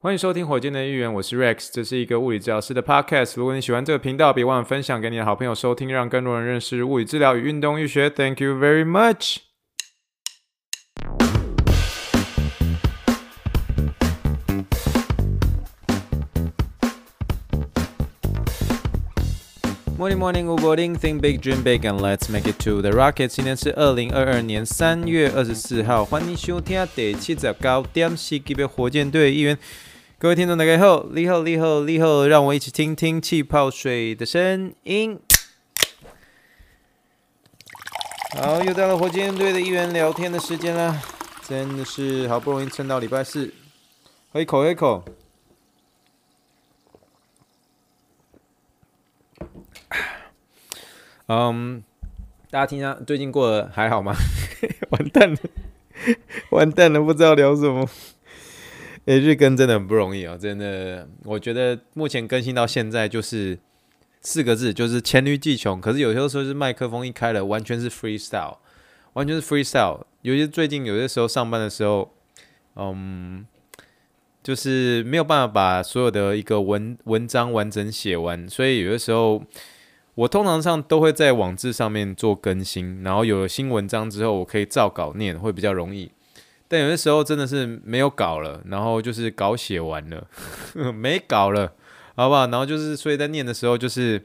欢迎收听火箭的预言，我是 Rex，这是一个物理治疗师的 Podcast。如果你喜欢这个频道，别忘了分享给你的好朋友收听，让更多人认识物理治疗与运动医学。Thank you very much。Morning, morning, good morning. Think big, dream big, and let's make it to the rockets. 今天是二零二二年三月二十四号，欢迎收听第七十九点四级别火箭队的预言。各位听众大家好，你好，你好，你好，让我一起听听气泡水的声音。好，又到了火箭队的一员聊天的时间了，真的是好不容易撑到礼拜四，喝一口，喝一口。嗯，大家听下，最近过得还好吗？完蛋了，完蛋了，不知道聊什么。欸，日更真的很不容易哦，真的，我觉得目前更新到现在就是四个字，就是黔驴技穷。可是有些时候是麦克风一开了，完全是 freestyle，完全是 freestyle。尤其最近有些时候上班的时候，嗯，就是没有办法把所有的一个文文章完整写完，所以有的时候我通常上都会在网志上面做更新，然后有了新文章之后，我可以照稿念，会比较容易。但有些时候真的是没有稿了，然后就是稿写完了，没稿了，好不好？然后就是所以在念的时候就是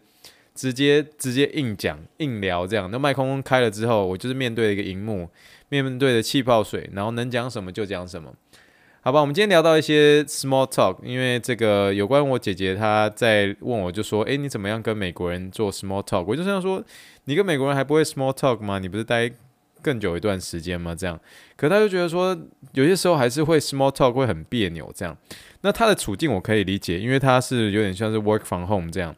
直接直接硬讲硬聊这样。那麦克风开了之后，我就是面对一个荧幕，面对着气泡水，然后能讲什么就讲什么，好吧？我们今天聊到一些 small talk，因为这个有关我姐姐她在问我就说，诶，你怎么样跟美国人做 small talk？我就这样说，你跟美国人还不会 small talk 吗？你不是待更久一段时间吗？这样，可他就觉得说，有些时候还是会 small talk 会很别扭。这样，那他的处境我可以理解，因为他是有点像是 work from home 这样，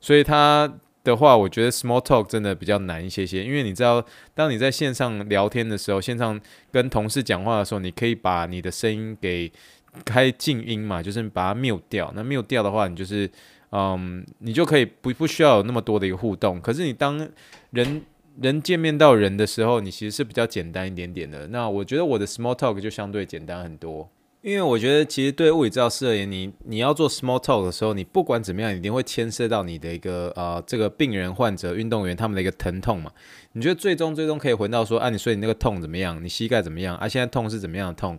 所以他的话，我觉得 small talk 真的比较难一些些。因为你知道，当你在线上聊天的时候，线上跟同事讲话的时候，你可以把你的声音给开静音嘛，就是把它 mute 掉。那 mute 掉的话，你就是，嗯，你就可以不不需要有那么多的一个互动。可是你当人人见面到人的时候，你其实是比较简单一点点的。那我觉得我的 small talk 就相对简单很多，因为我觉得其实对物理治疗师而言，你你要做 small talk 的时候，你不管怎么样，一定会牵涉到你的一个呃这个病人、患者、运动员他们的一个疼痛嘛。你觉得最终最终可以回到说，啊，你说你那个痛怎么样？你膝盖怎么样？啊，现在痛是怎么样的痛？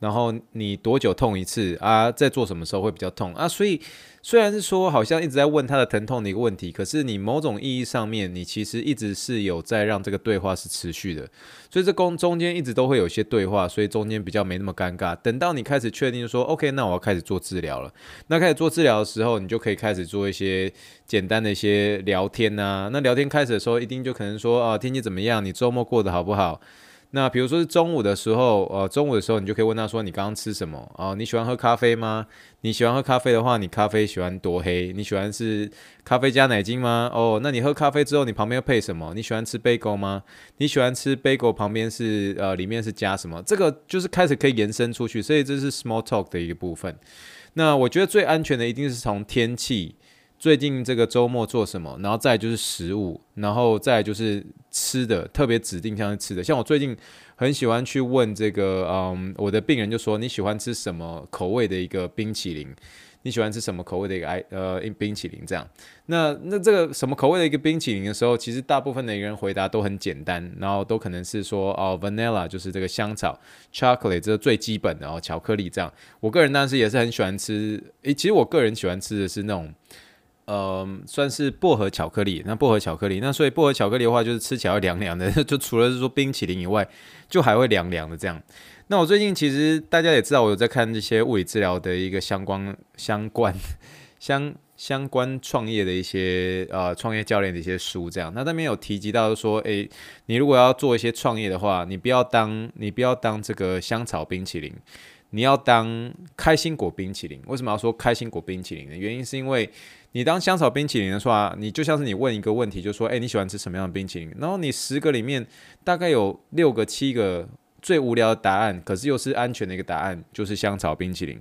然后你多久痛一次啊？在做什么时候会比较痛啊？所以虽然是说好像一直在问他的疼痛的一个问题，可是你某种意义上面，你其实一直是有在让这个对话是持续的。所以这中中间一直都会有一些对话，所以中间比较没那么尴尬。等到你开始确定说 OK，那我要开始做治疗了。那开始做治疗的时候，你就可以开始做一些简单的一些聊天啊。那聊天开始的时候，一定就可能说啊，天气怎么样？你周末过得好不好？那比如说是中午的时候，呃，中午的时候你就可以问他说：“你刚刚吃什么？哦、你喜欢喝咖啡吗？你喜欢喝咖啡的话，你咖啡喜欢多黑？你喜欢是咖啡加奶精吗？哦，那你喝咖啡之后，你旁边要配什么？你喜欢吃 bagel 吗？你喜欢吃 bagel 旁边是呃里面是加什么？这个就是开始可以延伸出去，所以这是 small talk 的一个部分。那我觉得最安全的一定是从天气。最近这个周末做什么？然后再就是食物，然后再就是吃的，特别指定像是吃的。像我最近很喜欢去问这个，嗯，我的病人就说，你喜欢吃什么口味的一个冰淇淋？你喜欢吃什么口味的一个爱呃冰淇淋？这样，那那这个什么口味的一个冰淇淋的时候，其实大部分的人回答都很简单，然后都可能是说哦，vanilla 就是这个香草，chocolate 这是最基本的，哦巧克力这样。我个人当时也是很喜欢吃，诶，其实我个人喜欢吃的是那种。呃，算是薄荷巧克力。那薄荷巧克力，那所以薄荷巧克力的话，就是吃起来会凉凉的。就除了是说冰淇淋以外，就还会凉凉的这样。那我最近其实大家也知道，我有在看这些物理治疗的一个相关、相关、相相关创业的一些呃创业教练的一些书这样。那那边有提及到说，诶、你如果要做一些创业的话，你不要当你不要当这个香草冰淇淋，你要当开心果冰淇淋。为什么要说开心果冰淇淋呢？原因是因为你当香草冰淇淋的话，你就像是你问一个问题，就说，诶，你喜欢吃什么样的冰淇淋？然后你十个里面大概有六个、七个最无聊的答案，可是又是安全的一个答案，就是香草冰淇淋。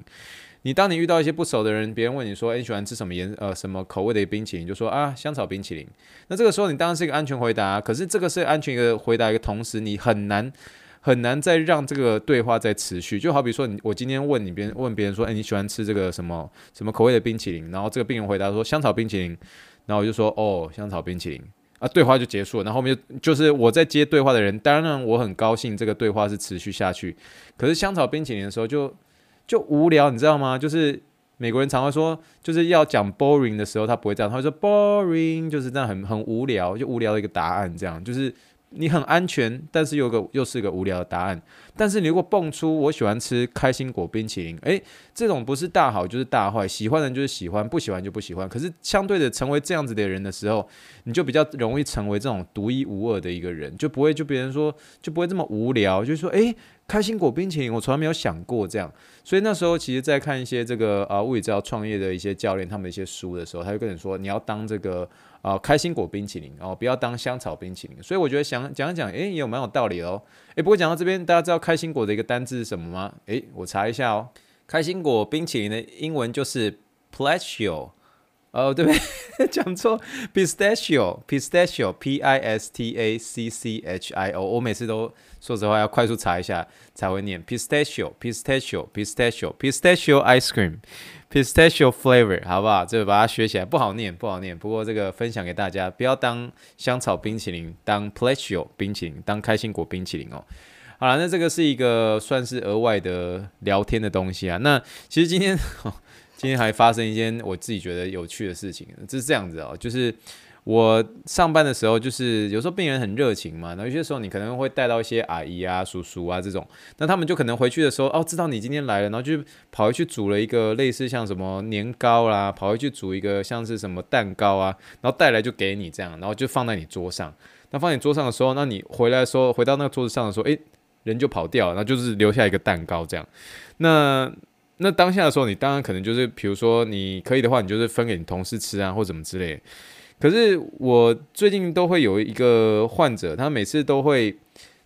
你当你遇到一些不熟的人，别人问你说，诶，你喜欢吃什么颜呃什么口味的冰淇淋？就说啊，香草冰淇淋。那这个时候你当然是一个安全回答，可是这个是安全一个回答一个同时，你很难。很难再让这个对话再持续。就好比说，你我今天问你别人问别人说，哎，你喜欢吃这个什么什么口味的冰淇淋？然后这个病人回答说香草冰淇淋，然后我就说哦，香草冰淇淋啊，对话就结束了。然后后面就就是我在接对话的人，当然我很高兴这个对话是持续下去。可是香草冰淇淋的时候就就无聊，你知道吗？就是。美国人常会说，就是要讲 boring 的时候，他不会这样，他会说 boring，就是这样很很无聊，就无聊的一个答案，这样就是你很安全，但是有个又是个无聊的答案。但是你如果蹦出我喜欢吃开心果冰淇淋，诶，这种不是大好就是大坏，喜欢的人就是喜欢，不喜欢就不喜欢。可是相对的，成为这样子的人的时候，你就比较容易成为这种独一无二的一个人，就不会就别人说就不会这么无聊，就是说诶。开心果冰淇淋，我从来没有想过这样，所以那时候其实，在看一些这个啊物理治疗创业的一些教练他们的一些书的时候，他就跟你说，你要当这个啊开心果冰淇淋哦，不要当香草冰淇淋。所以我觉得想讲一讲，诶，也有蛮有道理哦。诶，不过讲到这边，大家知道开心果的一个单字是什么吗？诶，我查一下哦，开心果冰淇淋的英文就是 pistachio。哦，对不对？讲错，pistachio，pistachio，p i s t a c c h i o。我每次都说实话要快速查一下才会念 pistachio，pistachio，pistachio，pistachio ice cream，pistachio flavor，好不好？这个把它学起来不好念，不好念。不过这个分享给大家，不要当香草冰淇淋，当 pistachio 冰淇淋，当开心果冰淇淋哦。好了，那这个是一个算是额外的聊天的东西啊。那其实今天。今天还发生一件我自己觉得有趣的事情，就是这样子哦，就是我上班的时候，就是有时候病人很热情嘛，然后有些时候你可能会带到一些阿姨啊、叔叔啊这种，那他们就可能回去的时候，哦，知道你今天来了，然后就跑回去煮了一个类似像什么年糕啦，跑回去煮一个像是什么蛋糕啊，然后带来就给你这样，然后就放在你桌上。那放你桌上的时候，那你回来的时候，回到那个桌子上的时候，诶，人就跑掉了，然后就是留下一个蛋糕这样，那。那当下的时候，你当然可能就是，比如说你可以的话，你就是分给你同事吃啊，或怎么之类。可是我最近都会有一个患者，他每次都会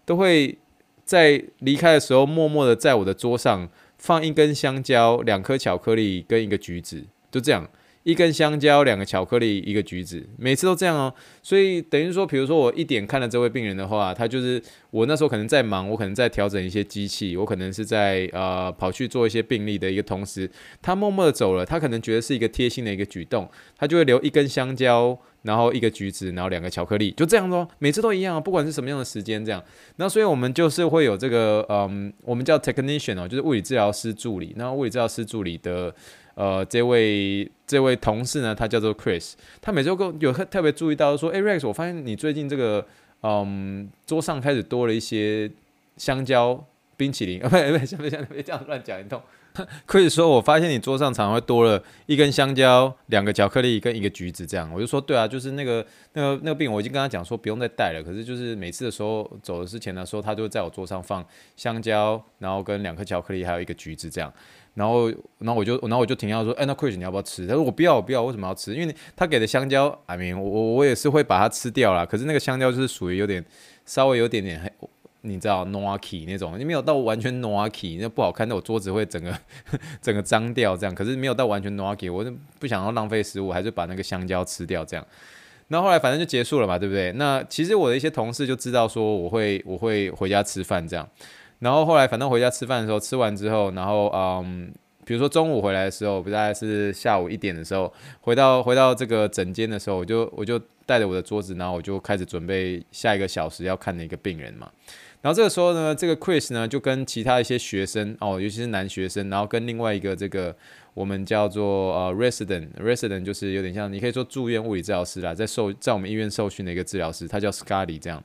都会在离开的时候，默默的在我的桌上放一根香蕉、两颗巧克力跟一个橘子，就这样。一根香蕉，两个巧克力，一个橘子，每次都这样哦。所以等于说，比如说我一点看了这位病人的话，他就是我那时候可能在忙，我可能在调整一些机器，我可能是在呃跑去做一些病例的一个同时，他默默的走了，他可能觉得是一个贴心的一个举动，他就会留一根香蕉，然后一个橘子，然后两个巧克力，就这样咯，每次都一样哦，不管是什么样的时间这样。那所以我们就是会有这个嗯，我们叫 technician 哦，就是物理治疗师助理。那物理治疗师助理的。呃，这位这位同事呢，他叫做 Chris，他每周都有特别注意到说，哎，Rex，我发现你最近这个，嗯，桌上开始多了一些香蕉冰淇淋，啊，不不，别别别这样乱讲一通。Chris 说，我发现你桌上常常会多了一根香蕉、两个巧克力跟一个橘子，这样，我就说，对啊，就是那个那个那个病，我已经跟他讲说不用再带了，可是就是每次的时候走的之前的时候，他就会在我桌上放香蕉，然后跟两颗巧克力，还有一个橘子这样。然后，然后我就，然后我就停下说：“哎，那 Chris 你要不要吃？”他说：“我不要，我不要，为什么要吃？因为他给的香蕉，I mean，我我也是会把它吃掉啦。可是那个香蕉就是属于有点稍微有点点，你知道 gnarly 那种，你没有到完全 gnarly，那不好看，那我桌子会整个 整个脏掉这样。可是没有到完全 gnarly，我就不想要浪费食物，还是把那个香蕉吃掉这样。那后，来反正就结束了嘛，对不对？那其实我的一些同事就知道说我会我会回家吃饭这样。然后后来反正回家吃饭的时候，吃完之后，然后嗯，比如说中午回来的时候，不大概是下午一点的时候，回到回到这个诊间的时候，我就我就带着我的桌子，然后我就开始准备下一个小时要看的一个病人嘛。然后这个时候呢，这个 Chris 呢就跟其他一些学生哦，尤其是男学生，然后跟另外一个这个我们叫做呃 resident，resident 就是有点像你可以说住院物理治疗师啦，在受在我们医院受训的一个治疗师，他叫 Scotty 这样。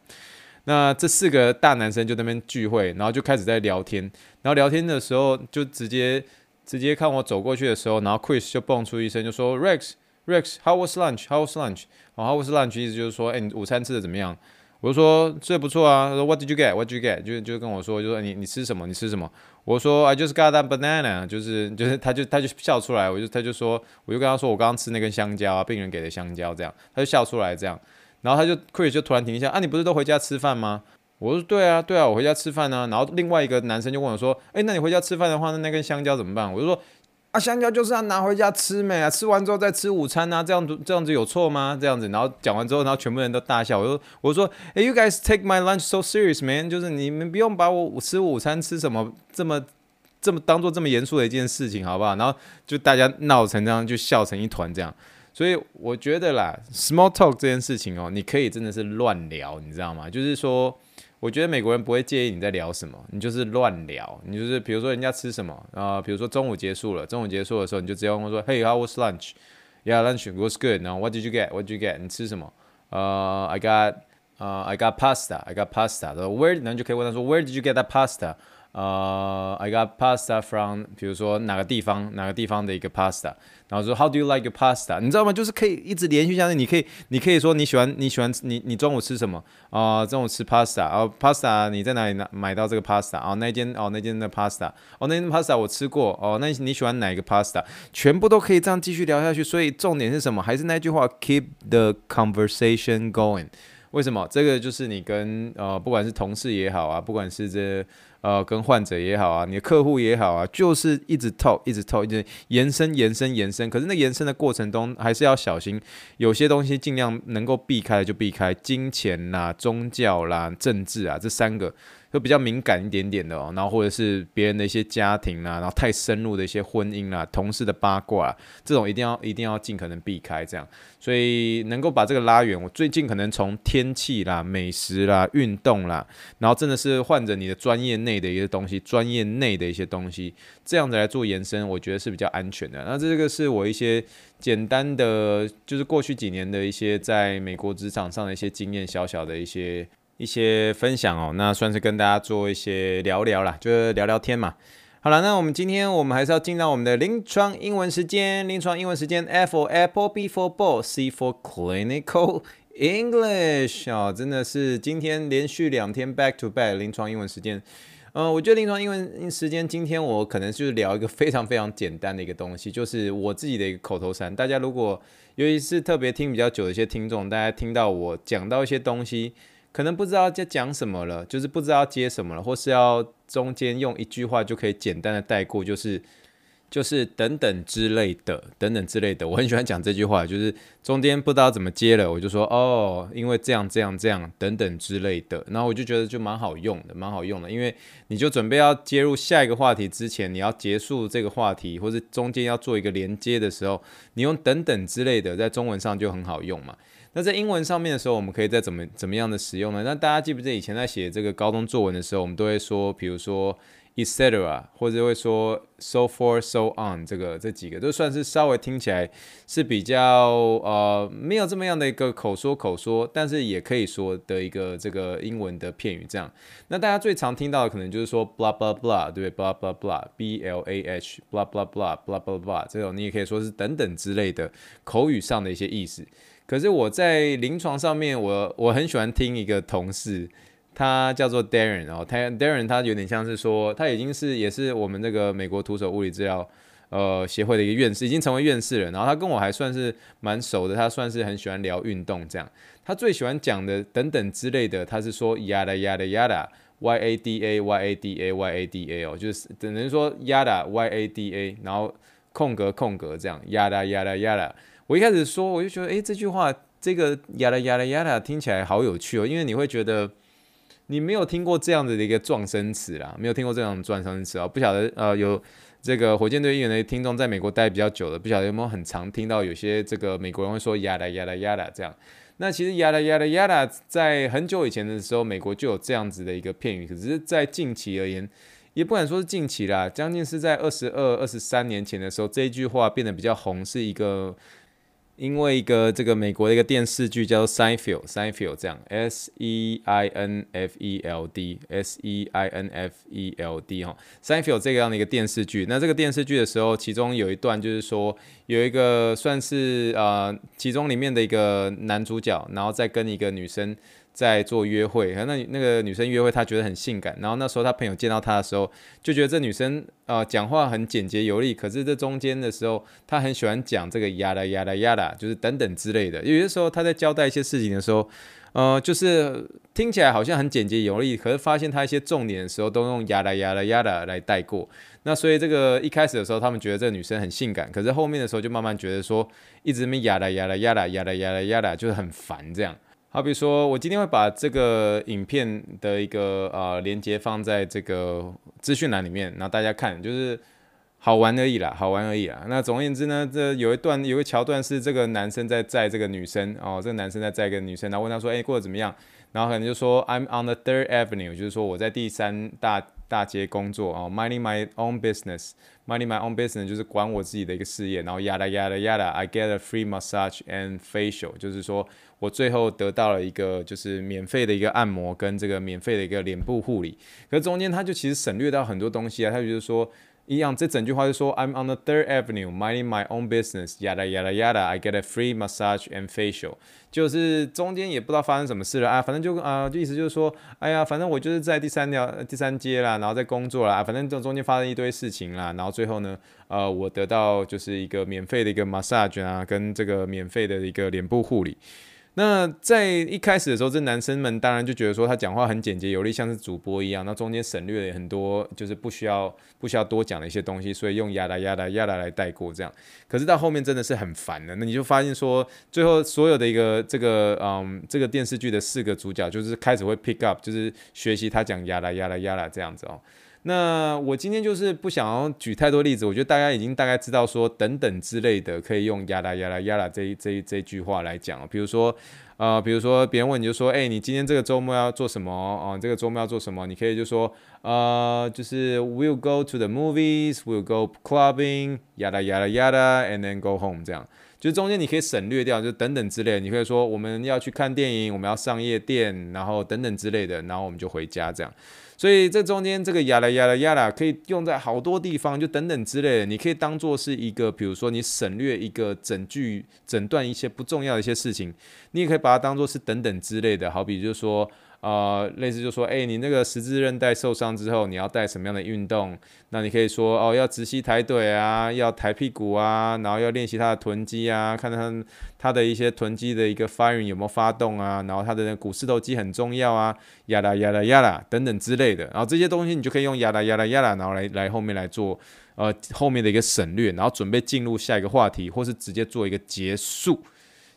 那这四个大男生就那边聚会，然后就开始在聊天，然后聊天的时候就直接直接看我走过去的时候，然后 Chris 就蹦出一声就说 Rex Rex，How was lunch？How was lunch？然后 How was lunch 意思就是说，哎，你午餐吃的怎么样？我就说吃的不错啊。他说 What did you get？What did you get？就就跟我说，就说你你吃什么？你吃什么？我说 I just got a banana，就是就是他就他就笑出来，我就他就说，我就跟他说我刚刚吃那根香蕉啊，病人给的香蕉这样，他就笑出来这样。然后他就 Chris 就突然停一下啊，你不是都回家吃饭吗？我说对啊，对啊，我回家吃饭呢、然后另外一个男生就问我说，哎，那你回家吃饭的话，那那根香蕉怎么办？我就说啊，香蕉就是要拿回家吃没啊，吃完之后再吃午餐啊，这样子这样子有错吗？这样子，然后讲完之后，然后全部人都大笑。我说我说，哎，you guys take my lunch so serious, man，就是你们不用把我吃午餐吃什么这么这么当做这么严肃的一件事情，好不好？然后就大家闹成这样，就笑成一团这样。所以我觉得啦，small talk 这件事情哦，你可以真的是乱聊，你知道吗？就是说。我觉得美国人不会介意你在聊什么，你就是乱聊，你就是比如说人家吃什么啊、呃，比如说中午结束了，中午结束的时候你就直接问我说，Hey, how was lunch? Yeah, lunch was good. Now, what did you get? What did you get? 你吃什么？呃、，I got, 呃、uh,，I got pasta. I got pasta. Where？然后就可以问他说，Where did you get that pasta? 呃、，I got pasta from，比如说哪个地方，哪个地方的一个 pasta，然后说 How do you like your pasta？你知道吗？就是可以一直连续下去，你可以，你可以说你喜欢，你喜欢你你中午吃什么？啊、呃，中午吃 pasta，然后 pasta 你在哪里拿买到这个 pasta？哦，那间哦那间的 pasta，哦那间 pasta 我吃过，哦那你喜欢哪一个 pasta？全部都可以这样继续聊下去。所以重点是什么？还是那句话，keep the conversation going。为什么？这个就是你跟呃不管是同事也好啊，不管是这。呃，跟患者也好啊，你的客户也好啊，就是一直透一直透一直延伸、延伸、延伸。可是那延伸的过程中，还是要小心，有些东西尽量能够避开的就避开，金钱啦、宗教啦、政治啊，这三个。就比较敏感一点点的哦，然后或者是别人的一些家庭啦，然后太深入的一些婚姻啦、同事的八卦，这种一定要一定要尽可能避开这样。所以能够把这个拉远，我最近可能从天气啦、美食啦、运动啦，然后真的是换着你的专业内的一些东西，专业内的一些东西，这样子来做延伸，我觉得是比较安全的。那这个是我一些简单的，就是过去几年的一些在美国职场上的一些经验，小小的一些。一些分享哦，那算是跟大家做一些聊聊啦，就是聊聊天嘛。好了，那我们今天我们还是要进到我们的临床英文时间。临床英文时间，F for Apple，B for Ball，C for Clinical English、哦，真的是今天连续两天 back to back 临床英文时间。呃，我觉得临床英文时间今天我可能就是聊一个非常非常简单的一个东西，就是我自己的一个口头禅。大家如果尤其是特别听比较久的一些听众，大家听到我讲到一些东西。可能不知道在讲什么了，就是不知道接什么了，或是要中间用一句话就可以简单的带过，就是就是等等之类的，等等之类的。我很喜欢讲这句话，就是中间不知道怎么接了，我就说哦，因为这样这样这样等等之类的，然后我就觉得就蛮好用的，蛮好用的，因为你就准备要接入下一个话题之前，你要结束这个话题，或是中间要做一个连接的时候，你用等等之类的，在中文上就很好用嘛。那在英文上面的时候，我们可以再怎么怎么样的使用呢？那大家记不记得以前在写这个高中作文的时候，我们都会说，比如说 etc，或者会说 so for so on，这个这几个都算是稍微听起来是比较呃没有这么样的一个口说口说，但是也可以说的一个这个英文的片语这样。那大家最常听到的可能就是说 blah blah blah，对不对？blah blah blah，b l a h，blah blah blah，blah blah blah，这种你也可以说是等等之类的口语上的一些意思。可是我在临床上面，我我很喜欢听一个同事，他叫做 Darren 哦，他 Darren 他有点像是说，他已经是也是我们这个美国徒手物理治疗呃协会的一个院士，已经成为院士了。然后他跟我还算是蛮熟的，他算是很喜欢聊运动这样。他最喜欢讲的等等之类的，他是说 yada yada yada，y a d a y a d a y a d a 哦，就是等于说 yada y a d a，然后空格空格这样 yada yada yada。我一开始说，我就觉得，诶，这句话，这个呀啦呀啦呀啦，听起来好有趣哦。因为你会觉得，你没有听过这样子的一个撞声词啦，没有听过这样的状声词啊。不晓得，呃，有这个火箭队议员的听众在美国待比较久的，不晓得有没有很常听到有些这个美国人会说呀啦呀啦呀啦这样。那其实呀啦呀啦呀啦，在很久以前的时候，美国就有这样子的一个片语，可是，在近期而言，也不敢说是近期啦，将近是在二十二、二十三年前的时候，这一句话变得比较红，是一个。因为一个这个美国的一个电视剧叫做 Seinfeld，Seinfeld 这样，S E I N F E L D，S E I N F E L D 哈，Seinfeld 这样的一个电视剧。那这个电视剧的时候，其中有一段就是说，有一个算是呃，其中里面的一个男主角，然后再跟一个女生。在做约会，和那那个女生约会，她觉得很性感。然后那时候他朋友见到他的时候，就觉得这女生呃讲话很简洁有力。可是这中间的时候，他很喜欢讲这个呀啦呀啦呀啦，就是等等之类的。有些时候他在交代一些事情的时候，呃，就是听起来好像很简洁有力，可是发现她一些重点的时候都用呀啦呀啦呀啦来带过。那所以这个一开始的时候，他们觉得这个女生很性感，可是后面的时候就慢慢觉得说，一直没呀啦呀啦呀啦呀啦呀啦呀啦，就是很烦这样。好比说，我今天会把这个影片的一个呃连接放在这个资讯栏里面，然后大家看，就是好玩而已啦，好玩而已啦。那总而言之呢，这有一段有一个桥段是这个男生在载这个女生哦，这个男生在载一个女生，然后问他说，哎，过得怎么样？然后可能就说，I'm on the Third Avenue，就是说我在第三大大街工作哦，minding my own business，minding my own business 就是管我自己的一个事业，然后 yada yada yada，I get a free massage and facial，就是说我最后得到了一个就是免费的一个按摩跟这个免费的一个脸部护理，可是中间他就其实省略到很多东西啊，他就是说。一样，这整句话就说 I'm on the Third Avenue, minding my own business, yada yada yada. I get a free massage and facial. 就是中间也不知道发生什么事了啊，反正就啊，就意思就是说，哎呀，反正我就是在第三条、第三街啦，然后在工作啦，反正这中间发生一堆事情啦，然后最后呢，呃，我得到就是一个免费的一个 massage 啊，跟这个免费的一个脸部护理。那在一开始的时候，这男生们当然就觉得说他讲话很简洁有力，像是主播一样。那中间省略了很多，就是不需要不需要多讲的一些东西，所以用呀啦呀啦呀啦来带过这样。可是到后面真的是很烦的。那你就发现说，最后所有的一个这个嗯这个电视剧的四个主角，就是开始会 pick up，就是学习他讲呀啦呀啦呀啦这样子哦。那我今天就是不想要举太多例子，我觉得大家已经大概知道说等等之类的可以用呀啦呀啦呀啦这一这一这一句话来讲，比如说呃，比如说别人问你就说，哎，你今天这个周末要做什么？哦、呃，这个周末要做什么？你可以就说呃，就是 we'll go to the movies，we'll go clubbing，呀啦呀啦呀啦，and then go home，这样，就是中间你可以省略掉，就等等之类的，你可以说我们要去看电影，我们要上夜店，然后等等之类的，然后我们就回家这样。所以这中间这个呀啦呀啦呀啦可以用在好多地方，就等等之类的，你可以当做是一个，比如说你省略一个整句、诊断一些不重要的一些事情，你也可以把它当做是等等之类的，好比就是说。呃，类似就说，哎，你那个十字韧带受伤之后，你要带什么样的运动？那你可以说，哦，要直膝抬腿啊，要抬屁股啊，然后要练习他的臀肌啊，看他他的一些臀肌的一个 firing 有没有发动啊，然后他的那股四头肌很重要啊，呀啦呀啦呀啦等等之类的。然后这些东西你就可以用呀啦呀啦呀啦，然后来来后面来做呃后面的一个省略，然后准备进入下一个话题，或是直接做一个结束。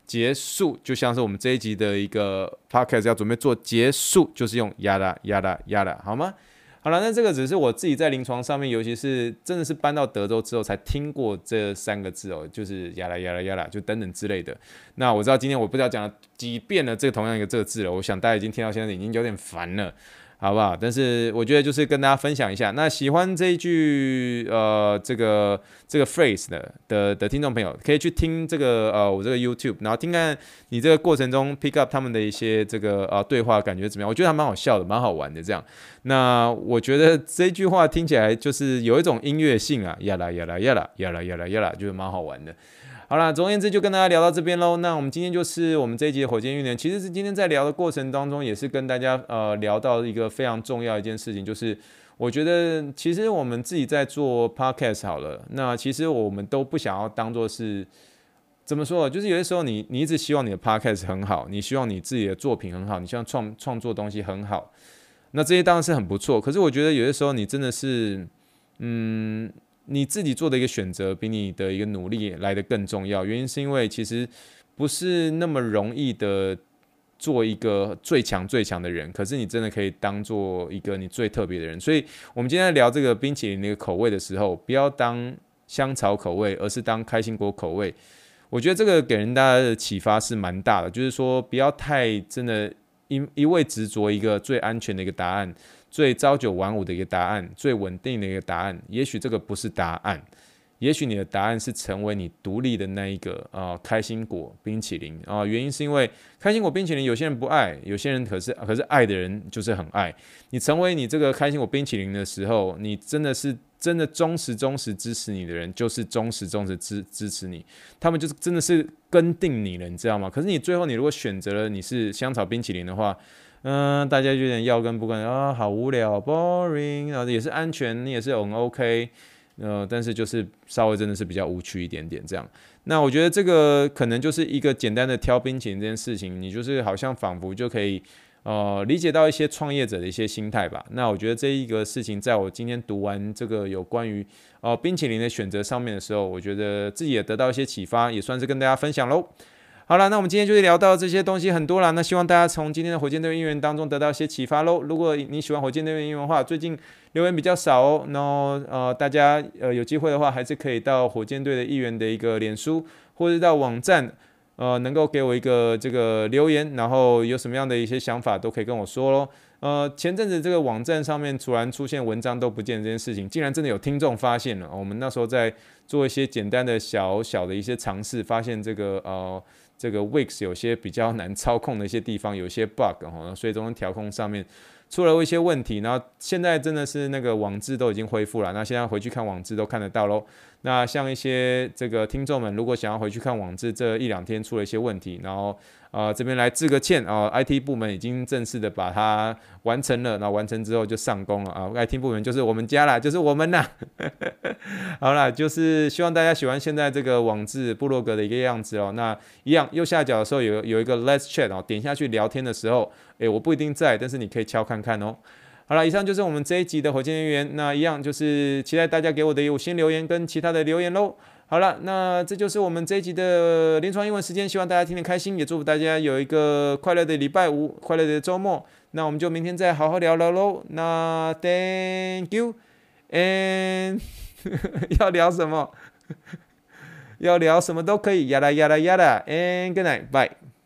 结束就像是我们这一集的一个 podcast 要准备做结束，就是用呀啦呀啦呀啦，好吗？好了，那这个只是我自己在临床上面，尤其是真的是搬到德州之后才听过这三个字哦，就是呀啦呀啦呀啦，就等等之类的。那我知道今天我不知道讲了几遍了，这个同样一个这个字了，我想大家已经听到现在已经有点烦了。好不好？但是我觉得就是跟大家分享一下。那喜欢这一句呃这个这个 phrase 的的的听众朋友，可以去听这个呃我这个 YouTube，然后听看你这个过程中 pick up 他们的一些这个呃对话，感觉怎么样？我觉得还蛮好笑的，蛮好玩的这样。那我觉得这句话听起来就是有一种音乐性啊，呀啦呀啦呀啦呀啦呀啦呀啦，就是蛮好玩的。好啦，总而言之就跟大家聊到这边喽。那我们今天就是我们这一集的火箭运动，其实是今天在聊的过程当中，也是跟大家呃聊到一个非常重要一件事情，就是我觉得其实我们自己在做 podcast 好了，那其实我们都不想要当做是怎么说，就是有些时候你你一直希望你的 podcast 很好，你希望你自己的作品很好，你希望创创作东西很好，那这些当然是很不错。可是我觉得有些时候你真的是嗯。你自己做的一个选择，比你的一个努力来得更重要。原因是因为其实不是那么容易的做一个最强最强的人，可是你真的可以当做一个你最特别的人。所以，我们今天聊这个冰淇淋那个口味的时候，不要当香草口味，而是当开心果口味。我觉得这个给人大家的启发是蛮大的，就是说不要太真的一一味执着一个最安全的一个答案。最朝九晚五的一个答案，最稳定的一个答案，也许这个不是答案，也许你的答案是成为你独立的那一个啊、呃、开心果冰淇淋啊、原因是因为开心果冰淇淋有些人不爱，有些人可是可是爱的人就是很爱。你成为你这个开心果冰淇淋的时候，你真的是真的忠实忠实支持你的人，就是忠实忠实支支持你，他们就是真的是跟定你了，你知道吗？可是你最后你如果选择了你是香草冰淇淋的话。嗯，大家有点要跟不跟啊，好无聊，boring，然后也是安全，你也是很 OK，呃，但是就是稍微真的是比较无趣一点点这样。那我觉得这个可能就是一个简单的挑冰淇淋这件事情，你就是好像仿佛就可以呃理解到一些创业者的一些心态吧。那我觉得这一个事情，在我今天读完这个有关于呃冰淇淋的选择上面的时候，我觉得自己也得到一些启发，也算是跟大家分享喽。好了，那我们今天就聊到这些东西很多了。那希望大家从今天的火箭队应援当中得到一些启发喽。如果你喜欢火箭队应援的话，最近留言比较少哦。然后呃，大家呃有机会的话，还是可以到火箭队的议员的一个脸书，或者到网站，呃，能够给我一个这个留言，然后有什么样的一些想法都可以跟我说喽。呃，前阵子这个网站上面突然出现文章都不见这件事情，竟然真的有听众发现了。我们那时候在做一些简单的小小的一些尝试，发现这个呃。这个 Wix 有些比较难操控的一些地方，有些 bug 哈，所以中间调控上面出了一些问题。然后现在真的是那个网志都已经恢复了，那现在回去看网志都看得到喽。那像一些这个听众们，如果想要回去看网志，这一两天出了一些问题，然后。啊、这边来致个歉啊、！IT 部门已经正式的把它完成了，那完成之后就上工了啊、！IT 部门就是我们家啦，就是我们啦。好啦，就是希望大家喜欢现在这个网志部落格的一个样子哦。那一样右下角的时候有有一个 Let's Chat 哦，点下去聊天的时候，诶，我不一定在，但是你可以敲看看哦。好了，以上就是我们这一集的火箭人员，那一样就是期待大家给我的五星留言跟其他的留言喽。好了，那这就是我们这一集的临床英文时间，希望大家听得开心，也祝福大家有一个快乐的礼拜五，快乐的周末。那我们就明天再好好聊聊喽。那 Thank you，and 要 聊什么？要聊什么都可以，呀啦呀啦呀啦，and good night，bye。